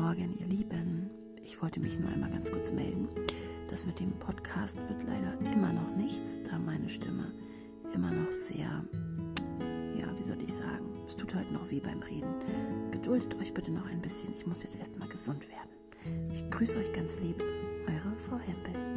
Morgen, ihr Lieben. Ich wollte mich nur einmal ganz kurz melden. Das mit dem Podcast wird leider immer noch nichts, da meine Stimme immer noch sehr, ja, wie soll ich sagen, es tut heute noch weh beim Reden. Geduldet euch bitte noch ein bisschen, ich muss jetzt erstmal gesund werden. Ich grüße euch ganz lieb, eure Frau Hempel.